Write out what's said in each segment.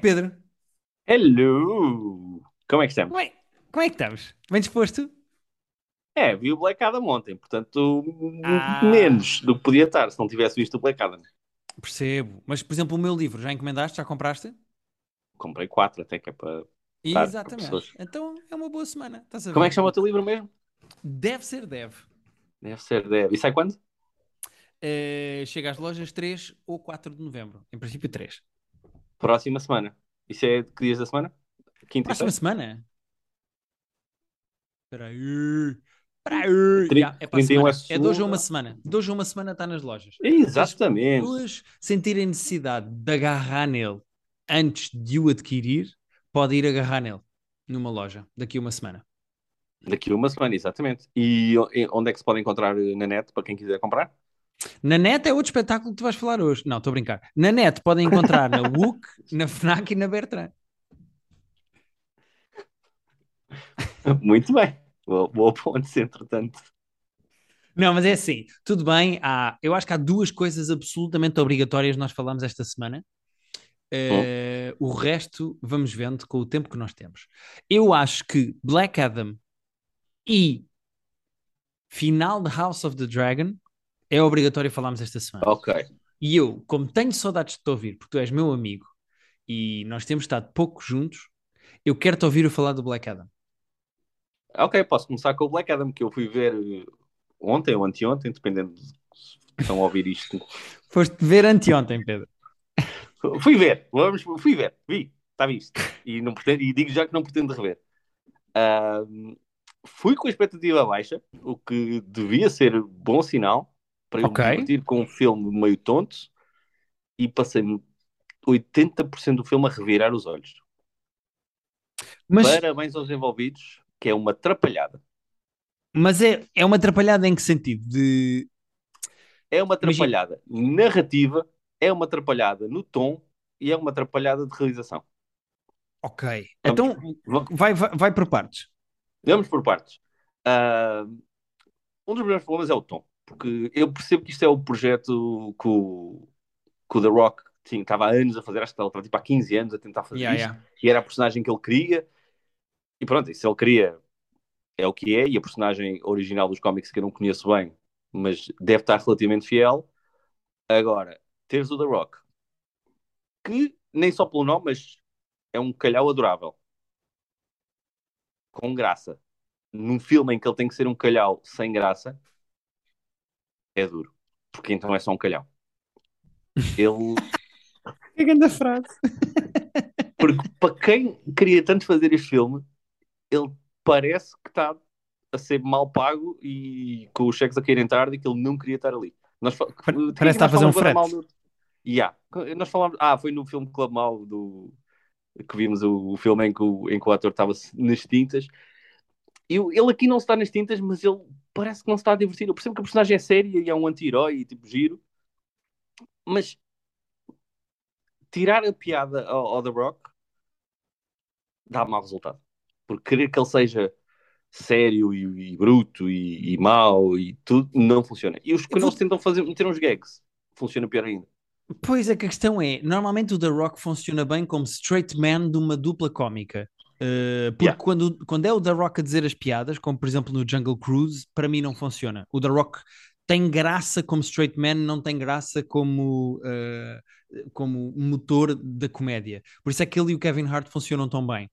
Pedro? Hello! Como é que estamos? Como é, como é que estamos? Bem disposto? É, vi o Black Adam ontem, portanto, Ah. menos do que podia estar se não tivesse visto o Black Adam. Percebo. Mas, por exemplo, o meu livro, já encomendaste? Já compraste? Comprei quatro até que é para. Exatamente. Então é uma boa semana. Como é que chama o teu livro mesmo? Deve ser deve. Deve ser, deve. E sai quando? Eh, chega às lojas 3 ou 4 de novembro. Em princípio, 3. Próxima semana. Isso é que dias da semana? Quinta Próxima semana? Espera aí. Espera aí. Tri- é para a 31 é. É de hoje a uma semana. De hoje a uma semana está nas lojas. Exatamente. pessoas sentirem necessidade de agarrar nele antes de o adquirir, pode ir agarrar nele numa loja daqui a uma semana. Daqui a uma semana, exatamente. E onde é que se pode encontrar na net para quem quiser comprar? Na net é outro espetáculo que tu vais falar hoje. Não, estou a brincar. Na net podem encontrar na WUC, na FNAC e na Bertrand. Muito bem. Boa, ponte, entretanto. Não, mas é assim, tudo bem. Há, eu acho que há duas coisas absolutamente obrigatórias nós falamos esta semana. Eh, o resto vamos vendo com o tempo que nós temos. Eu acho que Black Adam e final de House of the Dragon é obrigatório falarmos esta semana. Ok. E eu, como tenho saudades de te ouvir, porque tu és meu amigo e nós temos estado pouco juntos, eu quero te ouvir a falar do Black Adam. Ok, posso começar com o Black Adam, que eu fui ver eh, ontem ou anteontem, dependendo de se estão a ouvir isto. Foste ver anteontem, Pedro. Fui ver, vamos, fui ver, vi, está visto. E, não pretendo, e digo já que não pretendo rever. Ahm, fui com a expectativa baixa, o que devia ser bom sinal para eu me divertir com um filme meio tonto e passei 80% do filme a revirar os olhos. Mas, Parabéns aos envolvidos, que é uma atrapalhada. mas é, é uma atrapalhada em que sentido? De... É uma Imagina- atrapalhada narrativa, é uma atrapalhada no tom e é uma atrapalhada de realização. Ok. Vamos- Então, vamos- vai, vai, vai por partes. Vamos por partes. Ah, um dos meus problemas é o tom, porque eu percebo que isto é o projeto que o, que o The Rock tinha, estava há anos a fazer, acho que estava tipo há 15 anos a tentar fazer Yeah, isto, yeah. e era a personagem que ele queria, e pronto, se ele queria, é o que é, e a personagem original dos cómics que eu não conheço bem, mas deve estar relativamente fiel. Agora, teres o The Rock, que nem só pelo nome, mas é um calhau adorável, com graça, num filme em que ele tem que ser um calhau sem graça, é duro, porque então é só um calhau. Ele Que grande frase. Porque para quem queria tanto fazer este filme, ele parece que está a ser mal pago e com os cheques a caírem tarde e que ele não queria estar ali. Nós, fa- Parece que está a fazer um frete. mal do- Yeah. Nós falámos... Ah, foi no filme Club Mal do... que vimos o, o filme em que o, em que o ator estava nas tintas. E o- ele aqui não está nas tintas, mas ele parece que não se está a divertir. Eu percebo que a personagem é séria e é um anti-herói e tipo giro, mas tirar a piada ao, ao The Rock dá mau resultado. Porque querer que ele seja sério e, e bruto e, e mau e tudo não funciona. E os que eles tentam fazer, meter uns gags, funciona pior ainda. Pois é que a questão é, normalmente o The Rock funciona bem como straight man de uma dupla cómica. Uh, porque Yeah. quando, quando é o The Rock a dizer as piadas, como por exemplo no Jungle Cruise, para mim não funciona. O The Rock tem graça como straight man, não tem graça como, uh, como motor da comédia. Por isso é que ele e o Kevin Hart funcionam tão bem.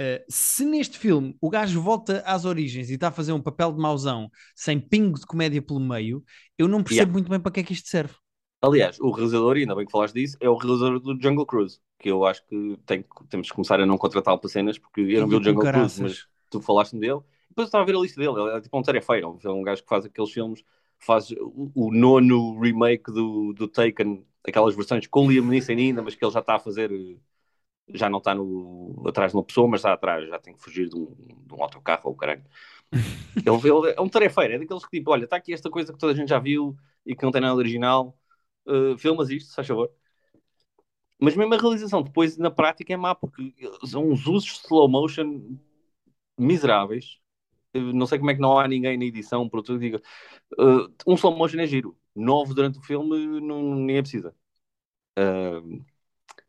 Uh, se neste filme o gajo volta às origens e está a fazer um papel de mauzão sem pingo de comédia pelo meio, eu não percebo Yeah. muito bem para que é que isto serve. Aliás, o realizador, ainda bem que falaste disso, é o realizador do Jungle Cruise, que eu acho que tem, temos que começar a não contratá-lo para cenas, porque eu não vi o Jungle Cruise, mas tu falaste-me dele. Depois eu estava a ver a lista dele, ele é tipo um tarefeiro, é um gajo que faz aqueles filmes, faz o, o nono remake do, do Taken, aquelas versões com Liam Neeson ainda, mas que ele já está a fazer, já não está no, atrás de uma pessoa, mas está atrás, já tem que fugir de um, de um autocarro ou o caralho. Ele, ele é um tarefeiro, é daqueles que tipo, olha, está aqui esta coisa que toda a gente já viu e que não tem nada original, uh, filmas isto, se faz favor. Mas mesmo a realização depois na prática é má, porque são uns usos de slow motion miseráveis. Não sei como é que não há ninguém na edição, por tudo diga. Uh, um slow motion é giro. Novo durante o filme não, ninguém precisa. Uh,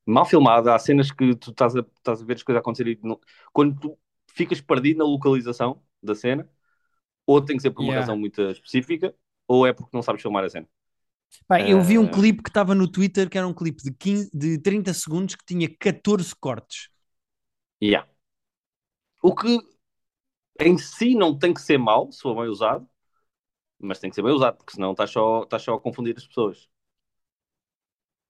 mal filmada. Há cenas que tu estás a, estás a ver as coisas acontecerem. não- Quando tu ficas perdido na localização da cena, ou tem que ser por uma Yeah. razão muito específica, ou é porque não sabes filmar a cena. Pá, eu vi um Eh, clipe que estava no Twitter que era um clipe de, 15, de 30 segundos que tinha 14 cortes. Yeah. O que em si não tem que ser mau, se for bem usado, mas tem que ser bem usado, porque senão estás só, estás só a confundir as pessoas.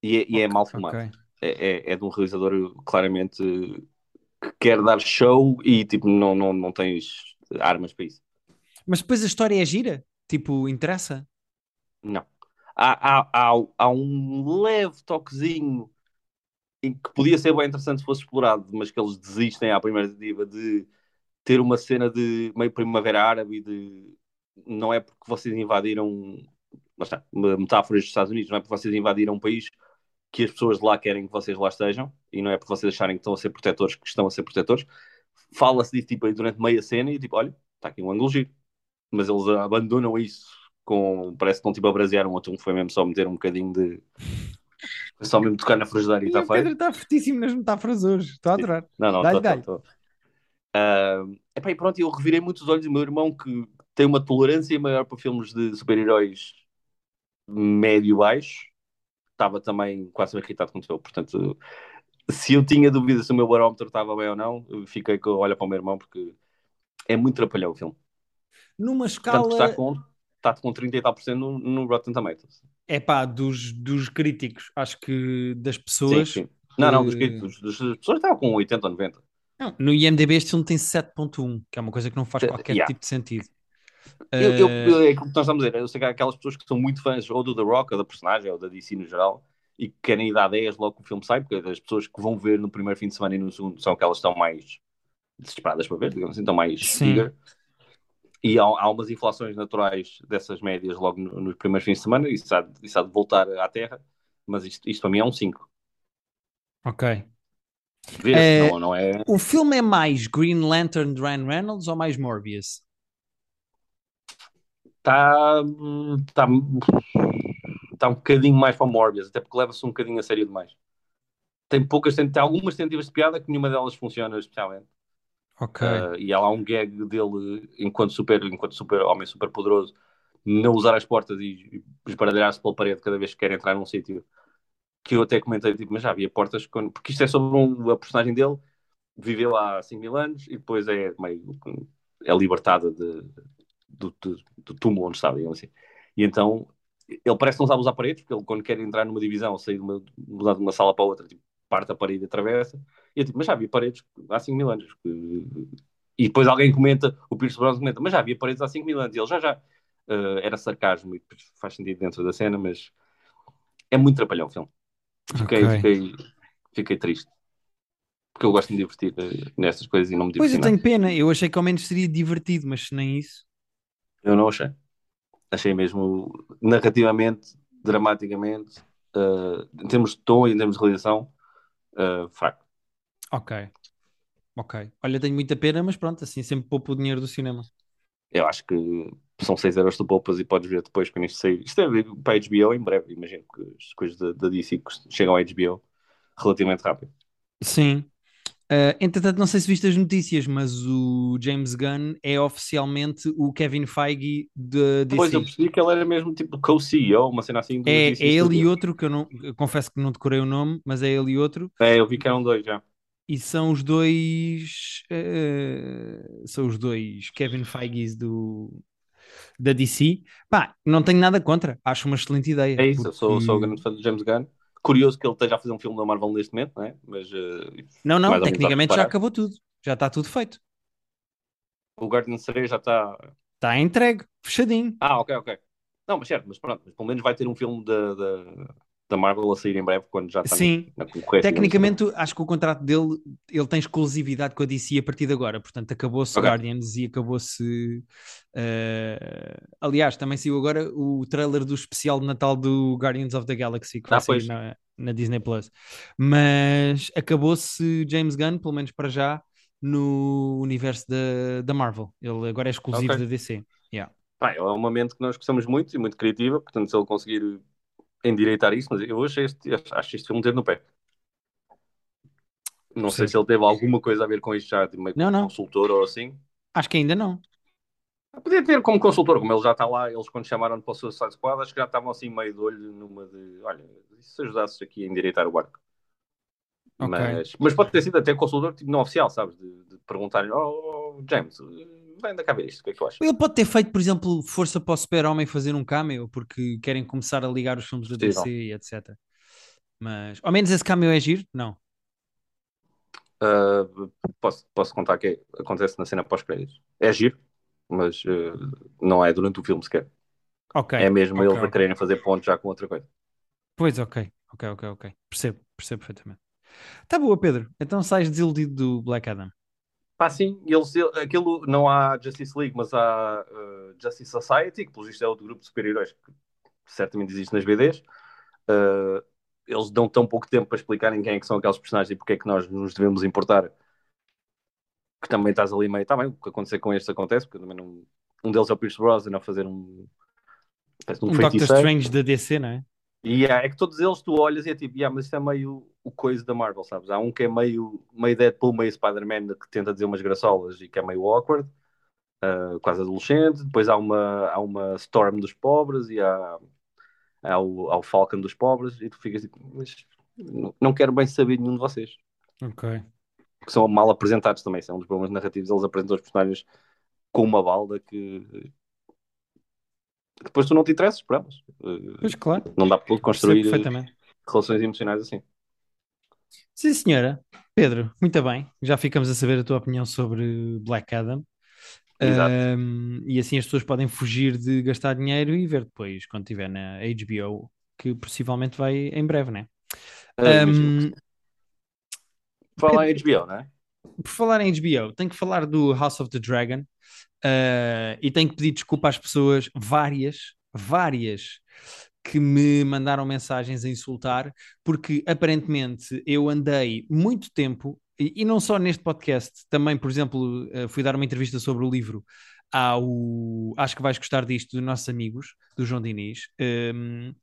E é, e é mal filmado. Ok. É, é, é de um realizador claramente que quer dar show e tipo, não, não, não tens armas para isso. Mas depois a história é gira? Tipo, interessa? Não. Há, há, há, há um leve toquezinho que podia ser bem interessante se fosse explorado, mas que eles desistem à primeira tentativa de ter uma cena de meio primavera árabe de não é porque vocês invadiram está, metáforas dos Estados Unidos, não é porque vocês invadiram um país que as pessoas de lá querem que vocês lá estejam e não é porque vocês acharem que estão a ser protetores que estão a ser protetores. Fala-se disso tipo, durante meia cena e tipo, olha, está aqui um ângulo giro. Mas eles abandonam isso com. Parece que estão tipo a brasear um outro, foi mesmo só meter um bocadinho de. Foi só mesmo tocar na frigideira e está o Pedro feito. está fortíssimo nas metáforas hoje. Estou a adorar. Não, não, tô. Ah, epá, e pronto, eu revirei muito os olhos do meu irmão que tem uma tolerância maior para filmes de super-heróis médio-baixo. Estava também quase irritado com eu. Portanto, se eu tinha dúvidas se o meu barómetro estava bem ou não, fiquei com olha para o meu irmão porque é muito trapalhão o filme. Numa Portanto, está escala, com, está com 30 e tal por cento no, no Rotten Tomatoes. é pá, dos, dos críticos, acho que das Sim, pessoas. sim. Não, não, dos críticos. Das pessoas estavam com 80 ou 90. não, no IMDB este filme tem 7.1, que é uma coisa que não faz qualquer yeah. tipo de sentido. Eu, eu, Eh, eu- é aquilo que nós estamos a dizer. Eu sei que há aquelas pessoas que são muito fãs ou do The Rock, ou da personagem, ou da DC no geral, e que querem ir dar 10 logo que o filme sai, porque as pessoas que vão ver no primeiro fim de semana e no segundo são aquelas que estão mais desesperadas para ver, digamos assim, estão mais Sim. eager. E há, há umas inflações naturais dessas médias logo no- nos primeiros fins de semana, e isso há, de- isso há de voltar à terra, mas isto, isto para mim é um 5. ok. Eh, não, não é. O filme é mais Green Lantern de Ryan Reynolds ou mais Morbius? Está tá, tá um bocadinho mais para Morbius, até porque leva-se um bocadinho a sério demais. Tem poucas, tem algumas tentativas de piada que nenhuma delas funciona especialmente. Ok. Uh, e há lá um gag dele enquanto super, enquanto super homem super poderoso, não usar as portas e esbardalhar-se pela parede cada vez que quer entrar num sítio. Que eu até comentei, tipo, mas já havia portas, quando... porque isto é sobre um, a personagem dele, viveu há 5 mil anos e depois é meio é libertada de, do, do, do túmulo onde estava, digamos assim. E então ele parece que não sabe usar paredes, porque ele quando quer entrar numa divisão, sair de uma, de uma sala para outra, tipo, parte a parede e atravessa. E eu tipo, mas já havia paredes há 5 mil anos. E depois alguém comenta, o Pierce Brosnan comenta, mas já havia paredes há 5 mil anos. E ele já já. Uh, era sarcasmo e faz sentido dentro da cena, mas é muito trapalhão o filme. Fiquei, Ok. fiquei, fiquei triste. Porque eu gosto de me divertir eh, nestas coisas e não me Pois diverti eu nada. tenho pena, eu achei que ao menos seria divertido, mas nem isso. Eu não achei. Achei mesmo narrativamente, dramaticamente, uh, em termos de tom e em termos de realização, uh, fraco. Ok. Ok. Olha, tenho muita pena, mas pronto, assim sempre poupo o dinheiro do cinema. Eu acho que são 6 euros de poupas e podes ver depois quando isto sair. Isto é para a HBO em breve, imagino que as coisas da, da DC chegam à HBO relativamente rápido. Sim. Uh, entretanto, não sei se viste as notícias, mas o James Gunn é oficialmente o Kevin Feige de DC. Depois eu percebi que ele era mesmo tipo co-CEO, uma cena assim. É, DC é ele e outro, que eu, não, eu confesso que não decorei o nome, mas é ele e outro, É, eu vi que eram dois já. e são os dois uh, são os dois Kevin Feiges do da DC. Pá, não tenho nada contra, acho uma excelente ideia. É isso, eu sou, porque- sou grande fã do James Gunn. Curioso que ele esteja a fazer um filme da Marvel neste momento, não é? Mas uh, Não, não, tecnicamente já acabou tudo, já está tudo feito. o Guardian 3 já está. Está entregue, fechadinho. Ah, ok, ok. Não, mas certo, mas pronto, mas pelo menos vai ter um filme da, da, Marvel a sair em breve quando já está Sim. na, concorrência. Tecnicamente, acho que o contrato dele, ele tem exclusividade com a DC a partir de agora, portanto, acabou-se Ok. Guardians e acabou-se. eh, Aliás, também saiu agora o trailer do especial de Natal do Guardians of the Galaxy que vai Ah, sair pois. na, na Disney Plus. Mas acabou-se James Gunn, pelo menos para já, no universo da, da Marvel. Ele agora é exclusivo Ok. da DC. Pá, é uma mente que nós gostamos muito e muito criativa, portanto, se ele conseguir endireitar isso, mas eu achei este, acho este filme ter no pé. Não sei se ele teve alguma coisa a ver com isto já, tipo, meio não, não. consultor ou assim. Acho que ainda não. Podia ter como consultor, como ele já está lá, eles quando chamaram para o Suicide Squad, acho que já estavam assim meio de olho numa de, olha, se ajudasses aqui a endireitar o barco. Okay. Mas, mas pode ter sido até consultor tipo, não oficial, sabes? De, de perguntarem, oh, James, vem da cabeça o que é que tu achas? Ele pode ter feito, por exemplo, força para o super-homem fazer um cameo, porque querem começar a ligar os filmes da DC e etc. Mas, ao menos esse cameo é giro? Não. Uh, posso, posso contar que acontece na cena pós-créditos. É giro, mas uh, não é durante o filme sequer. Okay. É mesmo okay, eles a quererem fazer pontos já com outra coisa. Pois, ok, ok, ok, ok. Percebo, percebo perfeitamente. Tá boa, Pedro. Então sais desiludido do Black Adam. Pá, sim, eles, aquilo não há Justice League, mas há uh, Justice Society, que pelo visto é outro grupo de super-heróis que certamente existe nas BDs. Uh, eles dão tão pouco tempo para explicarem quem é que são aqueles personagens e porque é que nós nos devemos importar. Que também estás ali meio. Está bem, o que acontecer com estes acontece, porque também não. Um deles é o Pierce Brosnan a fazer um. Um, um Doctor Strange da DC, não é? E yeah, é que todos eles tu olhas e é tipo, yeah, mas isto é meio o coisa da Marvel, sabes? Há um que é meio, meio Deadpool, meio Spider-Man, que tenta dizer umas graçolas e que é meio awkward, uh, quase adolescente. Depois há uma, há uma Storm dos pobres e há, há, o, há o Falcon dos pobres, e tu ficas tipo, mas não quero bem saber nenhum de vocês. Ok. Que são mal apresentados também, são um dos problemas narrativos. Eles apresentam os personagens com uma balda que depois tu não te interessas por elas. Pois claro. Não dá para construir relações emocionais assim. Sim, senhora. Pedro, muito bem. Já ficamos a saber a tua opinião sobre Black Adam. Um, e assim as pessoas podem fugir de gastar dinheiro e ver depois, quando estiver na HBO, que possivelmente vai em breve, né? Um, falar em HBO, né? Por falar em HBO, tenho que falar do House of the Dragon uh, e tenho que pedir desculpa às pessoas, várias, várias, que me mandaram mensagens a insultar, porque aparentemente eu andei muito tempo, e, e não só neste podcast, também, por exemplo, uh, fui dar uma entrevista sobre o livro ao Acho que vais gostar disto, dos nossos amigos, do João Diniz. Um,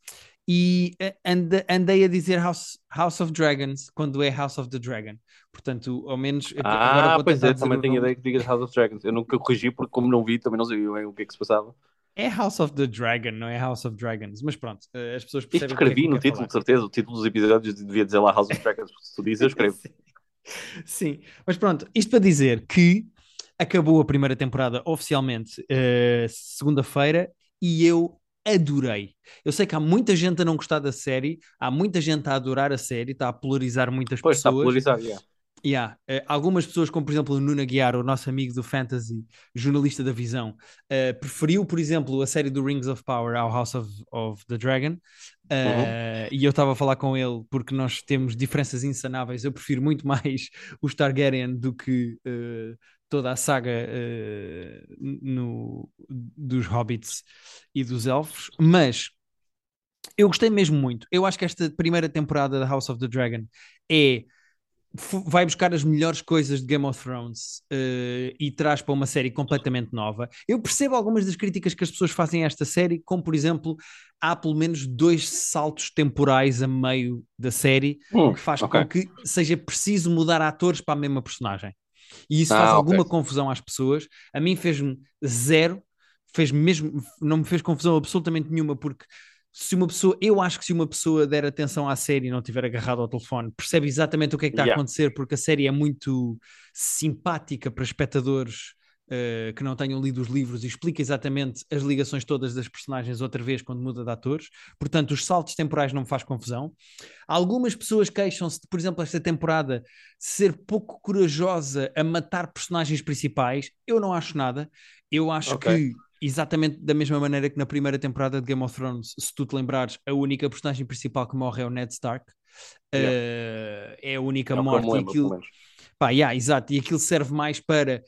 e eh, ande, andei a dizer House, House of Dragons quando é House of the Dragon. Portanto, ao menos. Ah, pois é, também tenho ideia que digas House of Dragons. Eu nunca corrigi porque, como não vi, também não sabia bem o que é que se passava. É House of the Dragon, não é House of Dragons. Mas pronto, eh, as pessoas percebem. Isto escrevi é no título, falar. de certeza. O título dos episódios devia dizer lá House of Dragons. Se tu dizes, eu escrevo. Sim. Sim, mas pronto, isto para dizer que acabou a primeira temporada oficialmente uh, segunda-feira e eu adorei. Eu sei que há muita gente a não gostar da série, há muita gente a adorar a série, está a polarizar muitas pois, pessoas. Está a polarizar, yeah. Yeah. Uh, algumas pessoas, como por exemplo o Nuno Guiar, o nosso amigo do Fantasy, jornalista da Visão, uh, preferiu, por exemplo, a série do Rings of Power ao House of, of the Dragon. Uh, uhum. E eu estava a falar com ele porque nós temos diferenças insanáveis. Eu prefiro muito mais os Targaryen do que toda a saga no, dos Hobbits e dos Elfos, mas eu gostei mesmo muito. Eu acho que esta primeira temporada da House of the Dragon é vai buscar as melhores coisas de Game of Thrones uh, e traz para uma série completamente nova. Eu percebo algumas das críticas que as pessoas fazem a esta série, como por exemplo, há pelo menos dois saltos temporais a meio da série, hum, que faz okay. com que seja preciso mudar atores para a mesma personagem. E isso ah, faz okay. alguma confusão às pessoas. A mim fez-me zero, fez mesmo, não me fez confusão absolutamente nenhuma, porque se uma pessoa, eu acho que se uma pessoa der atenção à série e não tiver agarrado ao telefone, percebe exatamente o que é que está yeah. a acontecer, porque a série é muito simpática para espectadores uh, que não tenham lido os livros e explica exatamente as ligações todas das personagens outra vez quando muda de atores. Portanto, os saltos temporais não me faz confusão. Algumas pessoas queixam-se de, por exemplo, esta temporada ser pouco corajosa a matar personagens principais. Eu não acho nada. Eu acho okay. que exatamente da mesma maneira que na primeira temporada de Game of Thrones, se tu te lembrares, a única personagem principal que morre é o Ned Stark. Yeah. Uh, é a única é morte. Lembro, e aquilo... Pá, yeah, exato. E aquilo serve mais para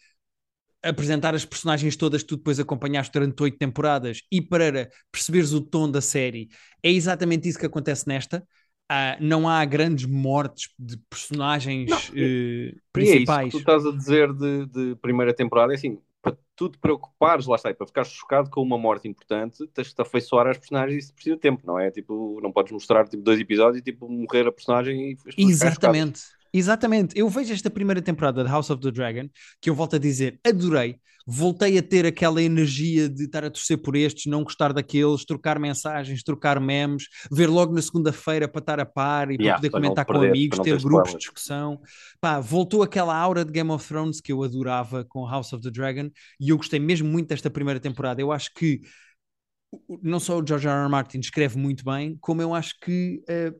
apresentar as personagens todas que tu depois acompanhaste durante oito temporadas e para perceberes o tom da série. É exatamente isso que acontece nesta. Uh, não há grandes mortes de personagens não, uh, principais. é tu estás a dizer de, de primeira temporada. É assim, para tu te preocupares, lá está, para ficar chocado com uma morte importante, tens de te afeiçoar às personagens e isso de tempo, não é? Tipo, não podes mostrar tipo, dois episódios e tipo, morrer a personagem e Exatamente. Exatamente. Eu vejo esta primeira temporada de House of the Dragon, que eu volto a dizer, adorei. Voltei a ter aquela energia de estar a torcer por estes, não gostar daqueles, trocar mensagens, trocar memes, ver logo na segunda-feira para estar a par e Yeah, para poder comentar com perder, amigos, para não ter ter grupos de discussão. Pá, voltou aquela aura de Game of Thrones que eu adorava com House of the Dragon e eu gostei mesmo muito desta primeira temporada. Eu acho que não só o George R. R. Martin escreve muito bem, como eu acho que eh,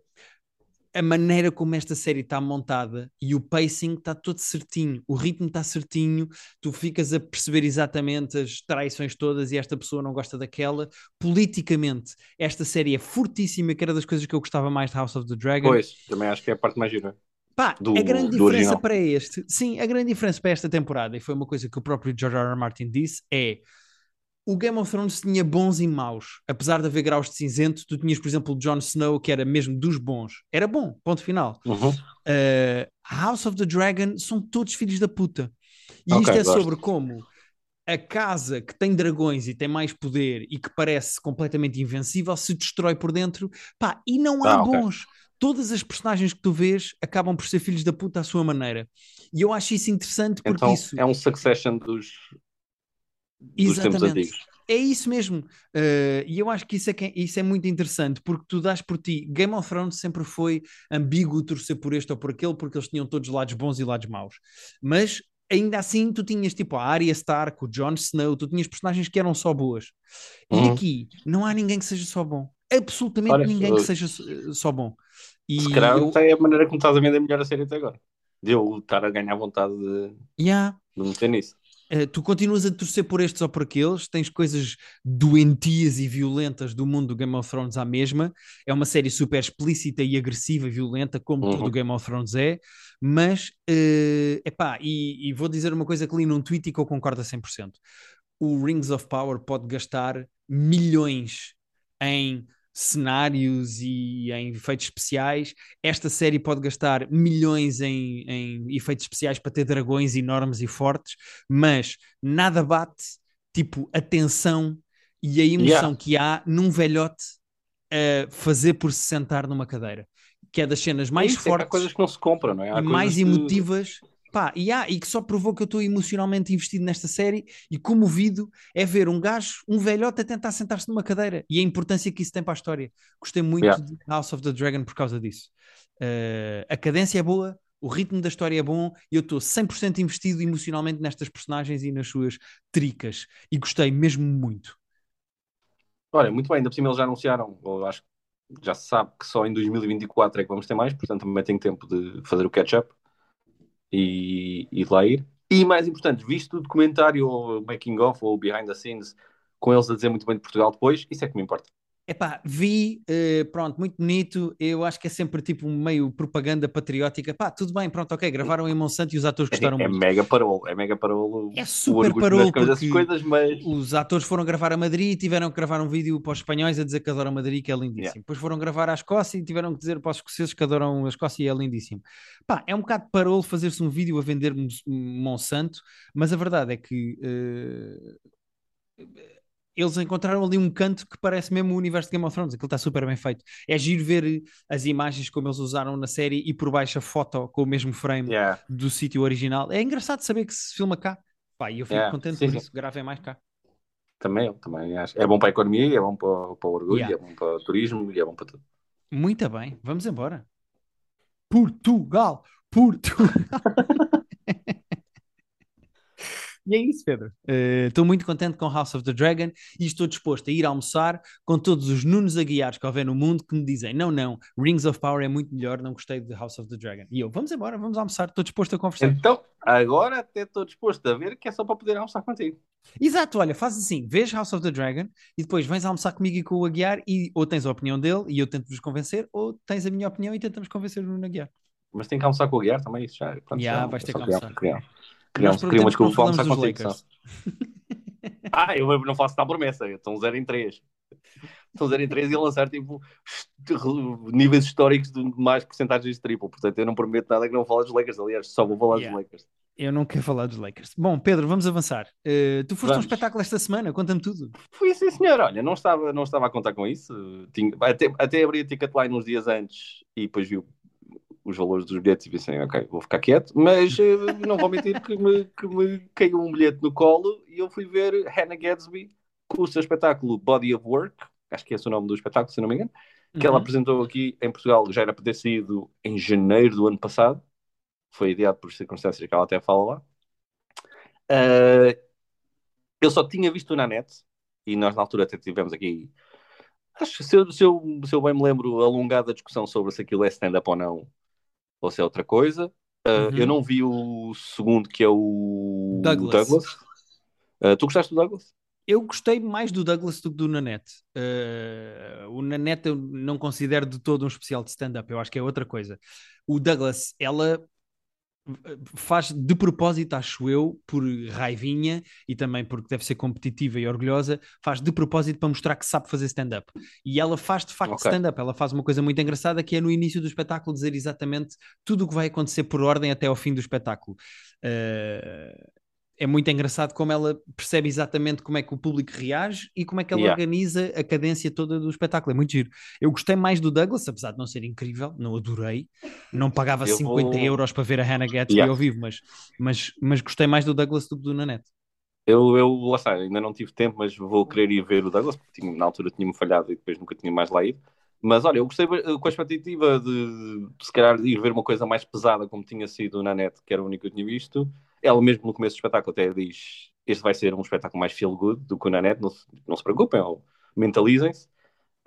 a maneira como esta série está montada e o pacing está todo certinho, o ritmo está certinho, tu ficas a perceber exatamente as traições todas e esta pessoa não gosta daquela. Politicamente, esta série é fortíssima, que era das coisas que eu gostava mais de House of the Dragon. Pois, também acho que é a parte mais gira. Pá, do- a grande diferença original. para este, sim, a grande diferença para esta temporada, e foi uma coisa que o próprio George R. R. Martin disse, é o Game of Thrones tinha bons e maus. Apesar de haver graus de cinzento, tu tinhas, por exemplo, o Jon Snow, que era mesmo dos bons. Era bom, ponto final. Uhum. Uh, House of the Dragon são todos filhos da puta. E Ok, isto é gosto. sobre como a casa que tem dragões e tem mais poder e que parece completamente invencível se destrói por dentro. Pá, e não há Ah, bons. Todas as personagens que tu vês acabam por ser filhos da puta à sua maneira. E eu acho isso interessante porque Então isso. é um succession dos, Exatamente. antigos. É isso mesmo. Uh, e eu acho que isso é, que- isso é muito interessante, porque tu dás por ti. Game of Thrones sempre foi ambíguo torcer por este ou por aquele, porque eles tinham todos lados bons e lados maus. Mas ainda assim, tu tinhas tipo a Arya Stark, o Jon Snow, tu tinhas personagens que eram só boas. E Uhum. aqui não há ninguém que seja só bom. Absolutamente Olha, ninguém que eu- seja uh, só bom. E Se calhar eu, é a maneira como estás a vender melhor a série até agora. De eu estar a ganhar vontade de, yeah, de meter nisso. Uh, tu continuas a torcer por estes ou por aqueles, tens coisas doentias e violentas do mundo do Game of Thrones à mesma. É uma série super explícita e agressiva e violenta, como Uhum. todo o Game of Thrones é. Mas, uh, epá, e, e vou dizer uma coisa que li num tweet e que eu concordo a 100%. O Rings of Power pode gastar milhões em cenários e em efeitos especiais. Esta série pode gastar milhões em, em efeitos especiais para ter dragões enormes e fortes, mas nada bate tipo a tensão e a emoção Yeah. que há num velhote a fazer por se sentar numa cadeira, que é das cenas mais É isso, é fortes coisas que não se compram, não é? Há mais emotivas. Pá, e, há, e que só provou que eu estou emocionalmente investido nesta série e comovido é ver um gajo, um velhote a tentar sentar-se numa cadeira e a importância que isso tem para a história. Gostei muito Yeah. de House of the Dragon por causa disso. Uh, a cadência é boa, o ritmo da história é bom e eu estou 100% investido emocionalmente nestas personagens e nas suas tricas e gostei mesmo muito. Olha, muito bem, ainda por cima eles já anunciaram, ou acho que já se sabe que só em 2024 é que vamos ter mais, portanto também tenho tempo de fazer o catch-up e, e lá ir. E mais importante, visto o documentário o making of ou behind the scenes com eles a dizer muito bem de Portugal depois, isso é que me importa. Epá, vi, eh, pronto, muito bonito. Eu acho que é sempre tipo meio propaganda patriótica. Pá, tudo bem, pronto, ok. Gravaram em Monsanto e os atores gostaram É, é muito. mega parolo, é mega parolo É super parolo coisas, coisas, mas os atores foram gravar a Madrid e tiveram que gravar um vídeo para os espanhóis a dizer que adoram Madrid, que é lindíssimo. Yeah. Depois foram gravar à Escócia e tiveram que dizer para os escoceses que adoram a Escócia e é lindíssimo. Pá, é um bocado parolo fazer-se um vídeo a vender Mons- Monsanto, mas a verdade é que eh, eles encontraram ali um canto que parece mesmo o universo de Game of Thrones, aquilo está super bem feito. É giro ver as imagens como eles usaram na série e por baixo a foto com o mesmo frame yeah, do sítio original. É engraçado saber que se filma cá. Pá, e eu fico Yeah, contente sim, por sim. isso. Gravem mais cá. também eu, também acho. É bom para a economia, é bom para, para o orgulho, Yeah. é bom para o turismo e é bom para tudo. Muito bem, vamos embora. Portugal, Portugal. E é isso, Pedro. Eh, Estou muito contente com House of the Dragon e estou disposto a ir almoçar com todos os Nunos Aguiares que houver no mundo que me dizem: não, não, Rings of Power é muito melhor, não gostei de House of the Dragon. E eu, vamos embora, vamos almoçar, estou disposto a conversar. Então, agora até estou disposto a ver que é só para poder almoçar contigo. Exato, olha, faz assim: vês House of the Dragon e depois vens almoçar comigo e com o Aguiar e ou tens a opinião dele e eu tento-vos convencer, ou tens a minha opinião e tentamos convencer o Nuno Aguiar. Mas tem que almoçar com o Guiar também, isso já. Pronto, Yeah, já, vais ter que almoçar. Queria, Nós queria, queria uma desculpa para falamos almoçar contigo. Lakers. Ah, eu não faço tal promessa. Estão 0 em 3. Estão 0 em 3 e a lançar tipo níveis históricos de mais porcentagens de triplo. Portanto, eu não prometo nada que não fale dos Lakers. Aliás, só vou falar Yeah. dos Lakers. Eu não quero falar dos Lakers. Bom, Pedro, vamos avançar. Eh, tu foste a um Vamos. espetáculo esta semana, conta-me tudo. Fui sim, senhor. Olha, não estava, não estava a contar com isso. Tinha, até, até abri a Ticketline uns dias antes e depois vi o, os valores dos bilhetes e pensei, ok, vou ficar quieto, mas uh, não vou mentir que me, que me caiu um bilhete no colo e eu fui ver Hannah Gadsby com o seu espetáculo Body of Work, acho que é esse o nome do espetáculo, se não me engano, que ela Uhum. apresentou aqui em Portugal, já era para ter sido em janeiro do ano passado, foi ideado por circunstâncias que ela até fala lá. Uh, eu só tinha visto na net, e nós na altura até tivemos aqui, acho que se eu, se eu, se eu bem me lembro, alongada discussão sobre se aquilo é stand-up ou não, ou se é outra coisa. Uh, Uhum. Eu não vi o segundo, que é o Douglas. Uh, tu gostaste do Douglas? Eu gostei mais do Douglas do que do Nanette. Uh, o Nanette eu não considero de todo um especial de stand-up, eu acho que é outra coisa. O Douglas, ela faz de propósito, acho eu, por raivinha e também porque deve ser competitiva e orgulhosa, faz de propósito para mostrar que sabe fazer stand-up. E ela faz de facto Ok. stand-up, ela faz uma coisa muito engraçada que é no início do espetáculo dizer exatamente tudo o que vai acontecer por ordem até ao fim do espetáculo. Uh, é muito engraçado como ela percebe exatamente como é que o público reage e como é que ela Yeah. organiza a cadência toda do espetáculo. É muito giro. Eu gostei mais do Douglas, apesar de não ser incrível, não adorei. Não pagava Eu 50 vou- euros para ver a Hannah Gatsby Yeah. ao vivo, mas, mas, mas gostei mais do Douglas do que do Nanette. Eu, eu, lá está, ainda não tive tempo, mas vou querer ir ver o Douglas, porque tinha- na altura tinha-me falhado e depois nunca tinha mais lá ido. Mas olha, eu gostei com a expectativa de, de se calhar ir ver uma coisa mais pesada, como tinha sido na net, que era o único que eu tinha visto. Ela mesmo no começo do espetáculo até diz: Este vai ser um espetáculo mais feel good do que o na net, não se, não se preocupem, ou mentalizem-se.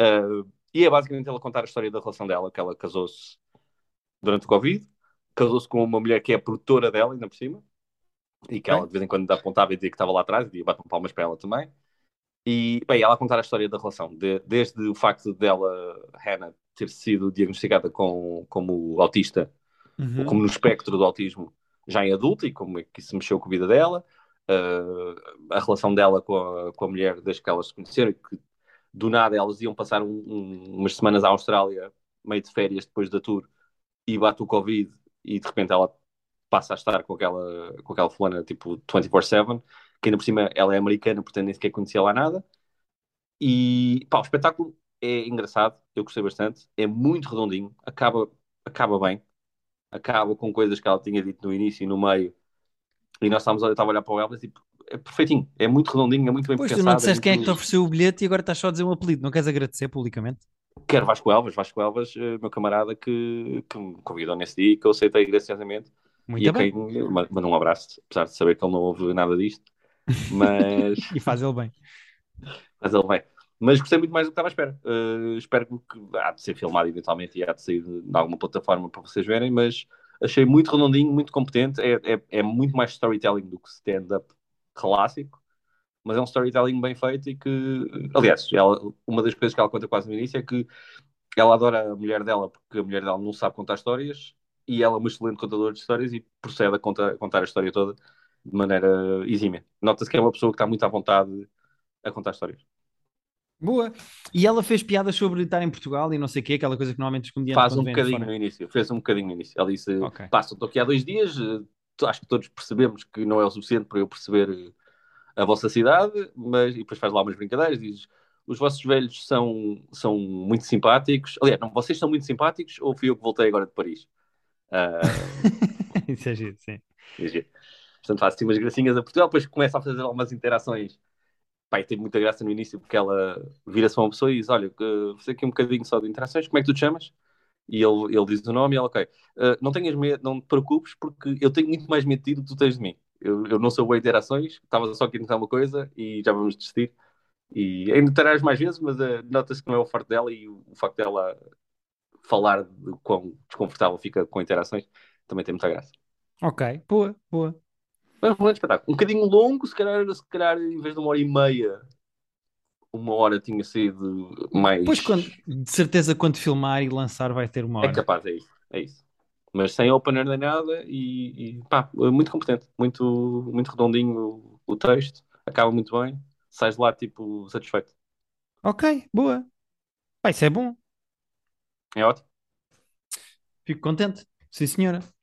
Uh, e é basicamente ela contar a história da relação dela, que ela casou-se durante o Covid, casou-se com uma mulher que é a produtora dela, ainda por cima, e que ela de vez em quando apontava e dizia que estava lá atrás, e batem palmas para ela também. E, bem, ela a contar a história da relação, de- desde o facto dela, Hannah, ter sido diagnosticada com, como autista, Uhum. ou como no espectro do autismo, já em adulta, e como é que isso mexeu com a vida dela, uh, a relação dela com a, com a mulher desde que elas se conheceram, que do nada elas iam passar um- um- umas semanas à Austrália, meio de férias depois da tour, e bate o Covid, e de repente ela passa a estar com aquela, com aquela fulana tipo 24-7, que ainda por cima ela é americana, portanto nem sequer conhecia lá nada. E pá, o espetáculo é engraçado, eu gostei bastante, é muito redondinho, acaba, acaba bem, acaba com coisas que ela tinha dito no início e no meio. E nós estávamos a, estava a olhar para o Elvis e tipo, é perfeitinho, é muito redondinho, é muito bem Pois tu pensado. não disseste é quem é que te ofereceu o bilhete e agora estás só a dizer um apelido. Não queres agradecer publicamente? Quero Vasco Elvas, Vasco Elvas, eh, meu camarada que, que me convidou nesse dia e que eu aceitei graciosamente. Muito e bem. quem mando um abraço, apesar de saber que ele não ouve nada disto. Mas, E faz ele bem. mas ele vai. Mas gostei muito mais do que estava à espera. Eh, espero que há de ser filmado eventualmente e há de sair de alguma plataforma para vocês verem, mas achei muito redondinho, muito competente. É, é, é muito mais storytelling do que stand-up clássico, mas é um storytelling bem feito e que, aliás, ela, uma das coisas que ela conta quase no início é que ela adora a mulher dela porque a mulher dela não sabe contar histórias e ela é uma excelente contadora de histórias e procede a contar, contar a história toda de maneira exímia. Nota-se que é uma pessoa que está muito à vontade a contar histórias. Boa. E ela fez piadas sobre estar em Portugal e não sei o quê, aquela coisa que normalmente os comediantes Faz um bocadinho no início, fez um bocadinho no início. Ela disse: Ok. Passa, estou aqui há dois dias, eh, acho que todos percebemos que não é o suficiente para eu perceber eh, a vossa cidade, mas e depois faz lá umas brincadeiras, diz. Os vossos velhos são, são muito simpáticos. Aliás, não, vocês são muito simpáticos ou fui eu que voltei agora de Paris? Ah, Isso é giro, sim. é giro. Portanto, faz assim umas gracinhas a Portugal, depois começa a fazer algumas interações. Pai, tem muita graça no início porque ela vira-se uma pessoa e diz: Olha, uh, vou fazer aqui um bocadinho só de interações, como é que tu te chamas? E ele, ele diz o nome e ela, ok, uh, não tenhas medo, não te preocupes, porque eu tenho muito mais medo do que tu tens de mim. Eu, eu não sou boa em interações, estava só aqui a tentar uma coisa e já vamos desistir. E ainda terás mais vezes, mas uh, nota-se que não é o forte dela e o, o facto dela falar de quão desconfortável fica com interações também tem muita graça. Ok, boa, boa. Mas um grande espetáculo. Um bocadinho longo, se calhar, se calhar em vez de uma hora e meia, uma hora tinha sido mais. Pois, quando, de certeza, quando filmar e lançar, vai ter uma É hora. capaz, é isso. É isso. Mas sem opener nem nada e, e pá, muito competente, muito, muito redondinho o, o texto, acaba muito bem, sais de lá tipo satisfeito. Ok, boa. Pá, isso é bom. É ótimo. Fico contente. Sim, senhora.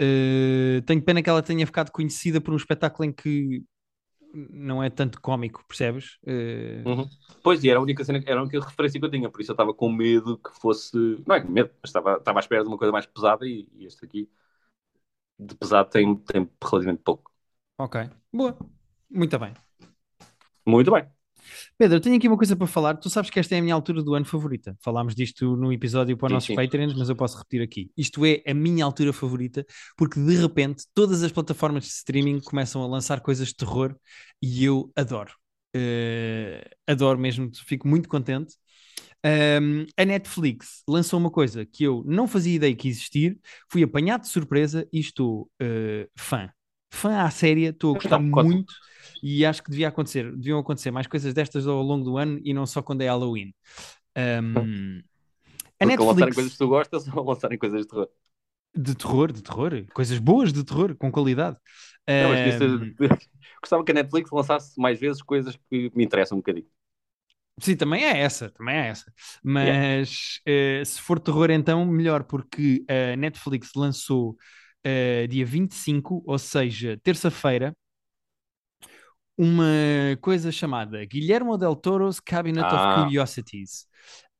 Uh, tenho pena que ela tenha ficado conhecida por um espetáculo em que não é tanto cómico, percebes? Uh... Uhum. Pois, e era a única cena, era a única referência que eu tinha, por isso eu estava com medo que fosse. Não é medo, mas estava, estava à espera de uma coisa mais pesada e, e este aqui de pesado tem, tem relativamente pouco. Ok, boa, muito bem. Muito bem. Pedro, tenho aqui uma coisa para falar. Tu sabes que esta é a minha altura do ano favorita. Falámos disto no episódio para os nossos Patreons, mas eu posso repetir aqui. Isto é a minha altura favorita, porque de repente todas as plataformas de streaming começam a lançar coisas de terror e eu adoro. Uh, adoro mesmo, fico muito contente. Um, a Netflix lançou uma coisa que eu não fazia ideia que existir, fui apanhado de surpresa e estou uh, fã. Fã à série, estou a gostar muito e acho que devia acontecer, deviam acontecer mais coisas destas ao longo do ano e não só quando é Halloween. Um, a Netflix... lançarem coisas que tu gostas ou lançarem coisas de terror? De terror, de terror, coisas boas de terror, com qualidade. Não, um... Gostava que a Netflix lançasse mais vezes coisas que me interessam um bocadinho. Sim, também é essa, também é essa. Mas yeah. uh, se for terror, então melhor, porque a Netflix lançou uh, dia 25, ou seja, terça-feira, uma coisa chamada Guillermo del Toro's Cabinet ah. of Curiosities,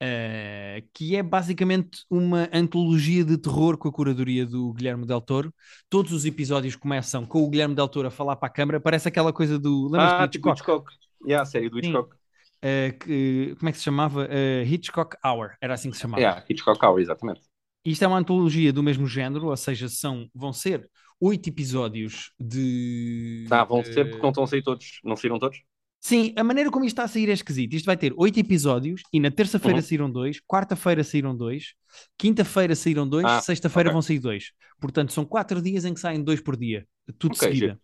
uh, que é basicamente uma antologia de terror com a curadoria do Guillermo del Toro. Todos os episódios começam com o Guilherme del Toro a falar para a câmara, parece aquela coisa do. Lembras ah, do Hitchcock? Tipo Hitchcock. Yeah, a série do Hitchcock. Uh, que, como é que se chamava? Uh, Hitchcock Hour, era assim que se chamava. Yeah, Hitchcock Hour, exatamente. Isto é uma antologia do mesmo género, ou seja, são, vão ser oito episódios de. Ah, vão ser porque não estão a sair todos. Não saíram todos? Sim, a maneira como isto está a sair é esquisito. Isto vai ter oito episódios e na terça-feira uhum. saíram dois, quarta-feira saíram dois, quinta-feira saíram dois, ah, sexta-feira okay. vão sair dois. Portanto, são quatro dias em que saem dois por dia, tudo okay, seguida.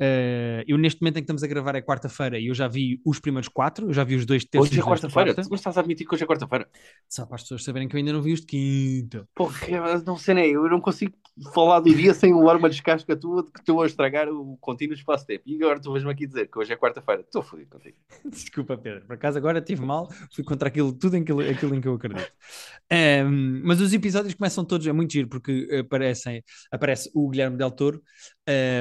Uh, eu neste momento em que estamos a gravar é quarta-feira e eu já vi os primeiros quatro, eu já vi os dois terços. Hoje é quarta-feira, mas estás a admitir que hoje é quarta-feira? Só para as pessoas saberem que eu ainda não vi os de quinta. Porra, não sei nem, eu não consigo falar do dia sem levar uma descasca tua de que estou a estragar o contínuo espaço-tempo. E agora tu vais-me aqui dizer que hoje é quarta-feira. Estou fodido contigo. Desculpa, Pedro. Por acaso agora estive mal, fui contra aquilo, tudo em aquilo, aquilo em que eu acredito. Um, mas os episódios começam todos, é muito giro, porque aparecem, aparece o Guilherme Del Toro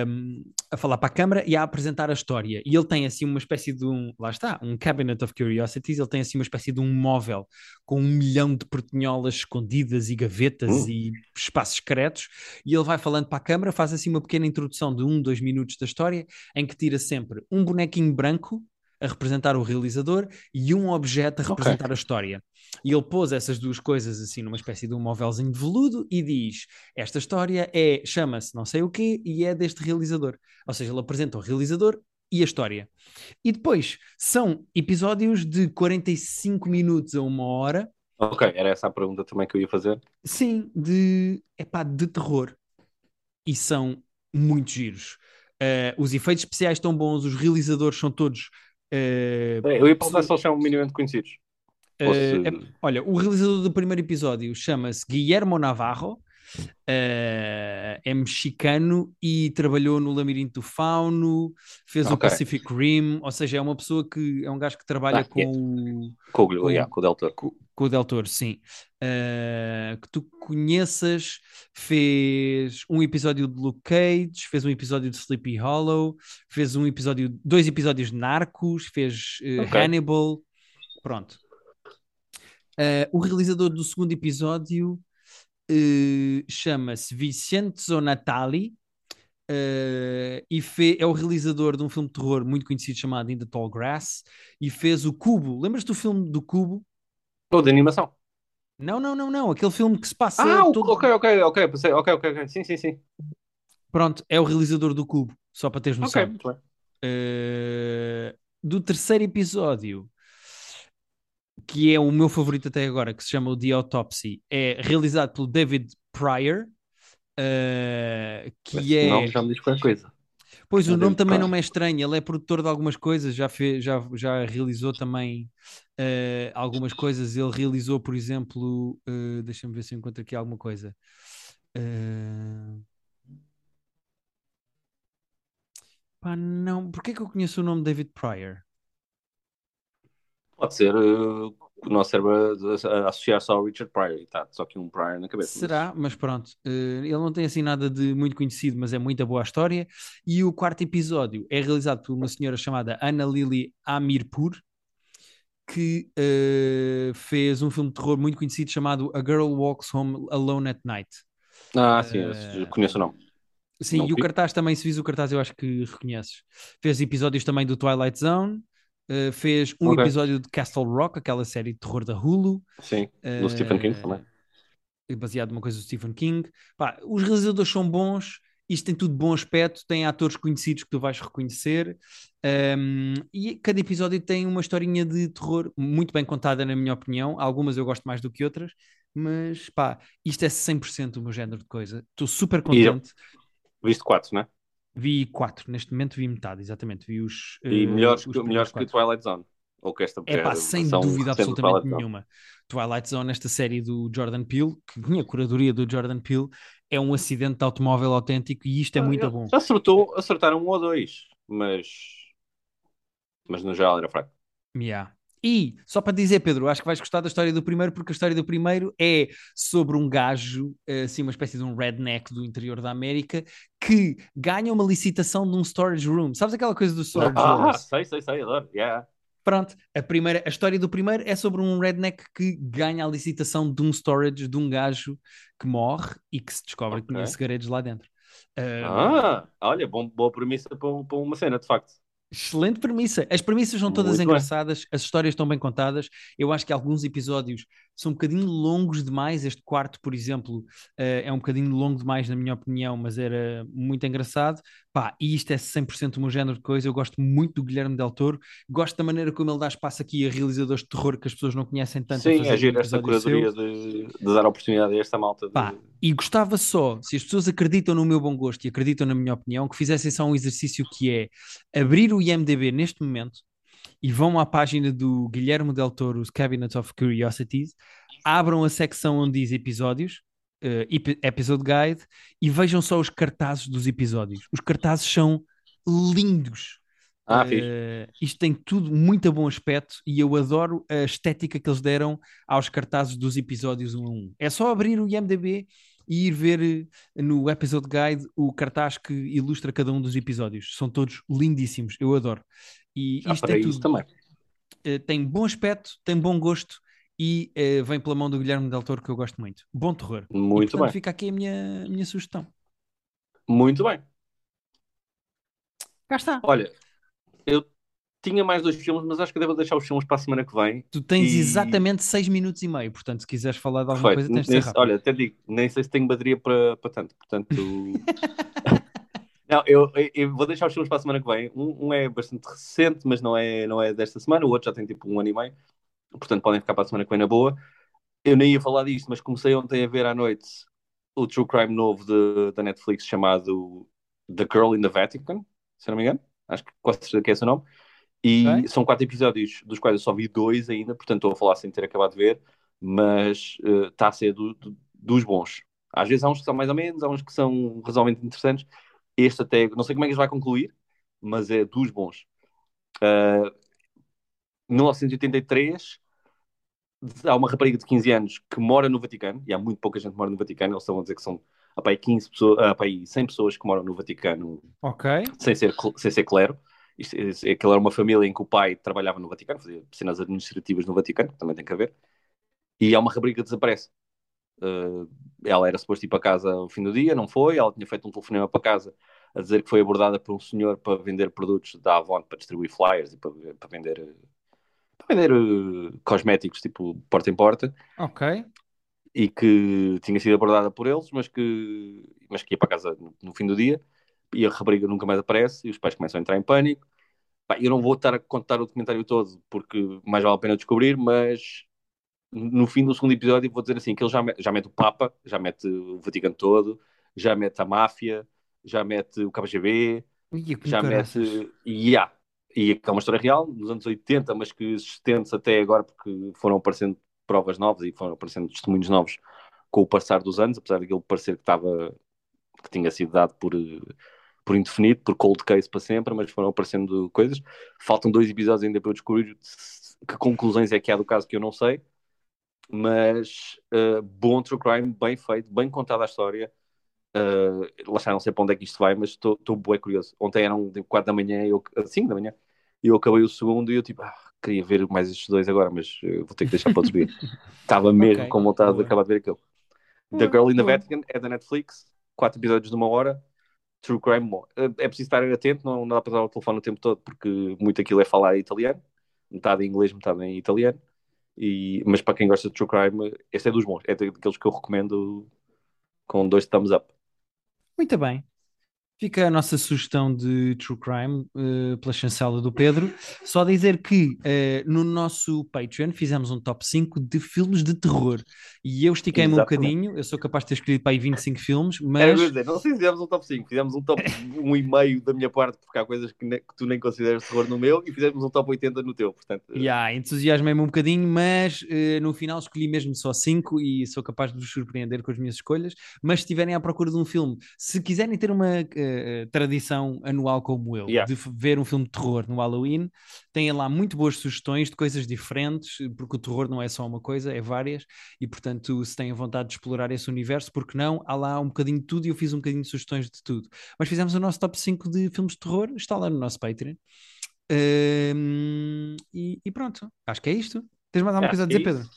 um, a falar para a câmara e a apresentar a história. E ele tem assim uma espécie de um, lá está, um Cabinet of Curiosities, ele tem assim uma espécie de um móvel com um milhão de portinholas escondidas e gavetas uh. e espaços secretos, e ele vai falando para a câmara, faz assim uma pequena introdução de um, dois minutos da história, em que tira sempre um bonequinho branco a representar o realizador e um objeto a representar okay. a história. E ele pôs essas duas coisas assim numa espécie de um móvelzinho de veludo e diz: Esta história é, chama-se não sei o quê e é deste realizador. Ou seja, ele apresenta o realizador e a história. E depois são episódios de 45 minutos a uma hora. Ok, era essa a pergunta também que eu ia fazer. Sim, de, epá, de terror. E são muito giros. Uh, os efeitos especiais estão bons, os realizadores são todos Uh, eu ia perguntar se eles são minimamente conhecidos. Uh, é, olha, o realizador do primeiro episódio chama-se Guillermo Navarro, uh, é mexicano e trabalhou no Labirinto do Fauno, fez okay. o Pacific Rim, ou seja, é uma pessoa que é um gajo que trabalha ah, com, yeah. o, com, com, yeah, com o Del Toro. Com, com o Del Toro, sim. Uh, que tu conheças, fez um episódio de Luke Cage, fez um episódio de Sleepy Hollow, fez um episódio, dois episódios de Narcos, fez uh, okay. Hannibal, pronto. O realizador do segundo episódio chama-se Vicente Zonatali, Uh, e fe, é o realizador de um filme de terror muito conhecido chamado In the Tall Grass e fez o Cubo. Lembras do filme do Cubo? Ou de animação. Não, não, não, não. Aquele filme que se passa. Ah, todo... ok, ok, ok, ok, ok, ok. Sim, sim, sim. Pronto, é o realizador do Cubo, só para teres noção. Ok, muito bem. Uh, do terceiro episódio, que é o meu favorito até agora, que se chama o The Autopsy, é realizado pelo David Pryor, uh, que é. Não, já me diz qualquer coisa. Pois o nome também não me é estranho, ele é produtor de algumas coisas, já, fez, já, já realizou também uh, algumas coisas. Ele realizou, por exemplo, uh, deixa-me ver se eu encontro aqui alguma coisa. Uh... Pá, não, porquê que eu conheço o nome David Pryor? Pode ser uh, o nosso cérebro associar só ao Richard Pryor e está só que um Pryor na cabeça. Será? Mas pronto, uh, ele não tem assim nada de muito conhecido, mas é muita boa história. E o quarto episódio é realizado por uma senhora chamada Ana Lili Amirpur, que uh, fez um filme de terror muito conhecido chamado A Girl Walks Home Alone at Night. Ah, sim, uh, conheço o nome. Sim, não e vi. o cartaz também, se vis o cartaz, eu acho que reconheces. Fez episódios também do Twilight Zone, uh, fez um okay. episódio de Castle Rock, aquela série de terror da Hulu. Sim, do uh, Stephen King também. Baseado numa coisa do Stephen King. Pá, os realizadores são bons, isto tem tudo bom aspecto, tem atores conhecidos que tu vais reconhecer. Um, e cada episódio tem uma historinha de terror muito bem contada, na minha opinião. Algumas eu gosto mais do que outras, mas pá, isto é 100% o meu género de coisa. Estou super contente. Viste quatro, não é? Vi quatro, neste momento vi metade, exatamente. Vi os. E uh, melhores, os melhores que Twilight Zone. Ou que esta é pá, sem dúvida absolutamente nenhuma. Twilight Zone, esta série do Jordan Peele, que tinha a curadoria do Jordan Peele, é um acidente de automóvel autêntico e isto é ah, muito bom. Acertou, acertaram um ou dois, mas. Mas no geral era fraco. Yeah. E, só para dizer, Pedro, acho que vais gostar da história do primeiro, porque a história do primeiro é sobre um gajo, assim, uma espécie de um redneck do interior da América, que ganha uma licitação de um storage room. Sabes aquela coisa do storage room? Ah, sei, sei, sei, adoro. Yeah. Pronto, a, primeira, a história do primeiro é sobre um redneck que ganha a licitação de um storage de um gajo que morre e que se descobre okay. que tinha segredos lá dentro. Uh, ah, olha, bom, boa premissa para, para uma cena, de facto. Excelente premissa. As premissas são todas Muito engraçadas, bem. as histórias estão bem contadas. Eu acho que alguns episódios são um bocadinho longos demais. Este quarto, por exemplo, uh, é um bocadinho longo demais, na minha opinião, mas era muito engraçado. Pá, e isto é 100% o meu género de coisa. Eu gosto muito do Guilherme Del Toro, gosto da maneira como ele dá espaço aqui a realizadores de terror que as pessoas não conhecem tanto. Sim, agir um esta curadoria de, de, dar oportunidade a esta malta. De... Pá, e gostava só, se as pessoas acreditam no meu bom gosto e acreditam na minha opinião, que fizessem só um exercício que é abrir o IMDB neste momento e vão à página do Guilherme Del Toro's Cabinet of Curiosities, abram a secção onde diz episódios, uh, episode guide, e vejam só os cartazes dos episódios. Os cartazes são lindos. Ah, uh, isto tem tudo muito bom aspecto e eu adoro a estética que eles deram aos cartazes dos episódios 1 a 1. É só abrir o IMDB e ir ver eh, no episode guide o cartaz que ilustra cada um dos episódios. São todos lindíssimos, eu adoro. E Já isto é tudo. também. Uh, tem bom aspecto, tem bom gosto e uh, vem pela mão do Guilherme Del Toro que eu gosto muito. Bom terror. Muito e, portanto, bem. Fica aqui a minha, minha sugestão. Muito bem. Cá está. Olha, eu tinha mais dois filmes, mas acho que devo deixar os filmes para a semana que vem. Tu tens e... exatamente seis minutos e meio, portanto, se quiseres falar de alguma Perfeito. coisa, tens de ser rápido. Olha, até digo, nem sei se tenho bateria para, para tanto, portanto. não, eu, eu, vou deixar os filmes para a semana que vem. Um, um, é bastante recente, mas não é, não é desta semana, o outro já tem tipo um ano e meio, portanto, podem ficar para a semana que vem na boa. Eu nem ia falar disto, mas comecei ontem a ver à noite o True Crime novo de, da Netflix chamado The Girl in the Vatican, se não me engano. Acho que quase certeza que é esse o nome e okay. são quatro episódios, dos quais eu só vi dois ainda, portanto estou a falar sem ter acabado de ver, mas está uh, a ser do, do, dos bons. Às vezes há uns que são mais ou menos, há uns que são razoavelmente interessantes. Este até, não sei como é que ele vai concluir, mas é dos bons. Uh, 1983, há uma rapariga de 15 anos que mora no Vaticano, e há muito pouca gente que mora no Vaticano, eles estão a dizer que são apá, 15 pessoas, apá, 100 pessoas que moram no Vaticano okay. sem, ser, sem ser clero. Isto, aquilo era uma família em que o pai trabalhava no Vaticano, fazia cenas administrativas no Vaticano, também tem que haver, e há uma rapariga que desaparece. Uh, ela era suposto ir para casa ao fim do dia, não foi, ela tinha feito um telefonema para casa a dizer que foi abordada por um senhor para vender produtos da Avon, para distribuir flyers e para, para vender, para vender uh, cosméticos, tipo, porta em porta. Ok. E que tinha sido abordada por eles, mas que, mas que ia para casa no, no fim do dia e a rapariga nunca mais aparece e os pais começam a entrar em pânico. eu não vou estar a contar o documentário todo porque mais vale a pena descobrir, mas no fim do segundo episódio vou dizer assim que ele já, já mete o Papa, já mete o Vaticano todo, já mete a máfia, já mete o KGB, já mete... E, yeah. e é uma história real, dos anos 80, mas que se estende até agora porque foram aparecendo provas novas e foram aparecendo testemunhos novos com o passar dos anos, apesar daquele parecer que estava que tinha sido dado por por indefinido, por cold case para sempre, mas foram aparecendo coisas. Faltam dois episódios ainda para eu descobrir que conclusões é que há do caso que eu não sei, mas uh, bom true crime, bem feito, bem contada a história. Uh, lá está, não sei para onde é que isto vai, mas estou bem curioso. Ontem eram 4 da manhã, eu, 5 da manhã, e eu acabei o segundo e eu tipo, ah, queria ver mais estes dois agora, mas uh, vou ter que deixar para outros ver. Estava mesmo okay, com vontade boa. de acabar de ver aquilo. The Girl in the Vatican é da Netflix, 4 episódios de uma hora. True crime, bom. É preciso estar atento, não, não dá para usar o telefone o tempo todo, porque muito aquilo é falar em italiano, metade em inglês, metade em italiano. E, mas para quem gosta de True Crime, este é dos bons, é daqueles que eu recomendo com dois thumbs up. Muito bem. Fica a nossa sugestão de True Crime uh, pela chancela do Pedro. Só dizer que uh, no nosso Patreon fizemos um top 5 de filmes de terror. E eu estiquei-me um bocadinho, eu sou capaz de ter escolhido para aí 25 filmes, mas. dizer, não sei se fizemos um top 5, fizemos um top 1,5 da minha parte, porque há coisas que, ne... que, tu nem consideras terror no meu, e fizemos um top 80 no teu. Portanto... Yeah, entusiasmei-me um bocadinho, mas uh, no final escolhi mesmo só 5 e sou capaz de vos surpreender com as minhas escolhas. Mas se estiverem à procura de um filme, se quiserem ter uma uh, tradição anual como eu, yeah. de ver um filme de terror no Halloween. Têm lá muito boas sugestões de coisas diferentes, porque o terror não é só uma coisa, é várias, e portanto, se têm vontade de explorar esse universo, porque não? Há lá um bocadinho de tudo e eu fiz um bocadinho de sugestões de tudo. Mas fizemos o nosso top 5 de filmes de terror, está lá no nosso Patreon. Um, e, e, pronto, acho que é isto. Tens mais alguma é, coisa a dizer, Pedro?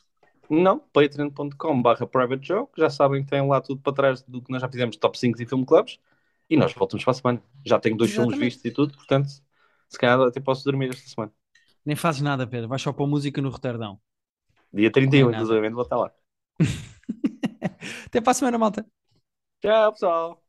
Não, patreon.com.br private joke. Já sabem que tem lá tudo para trás do que nós já fizemos top 5 e filme clubs. E nós voltamos para a semana. Já tenho dois Exatamente. filmes vistos e tudo, portanto, se calhar até posso dormir esta semana. Nem fazes nada, Pedro. Vais só pôr música no Roterdão. Dia 31, inclusive, vou estar lá. até para a semana, malta. Tchau, pessoal.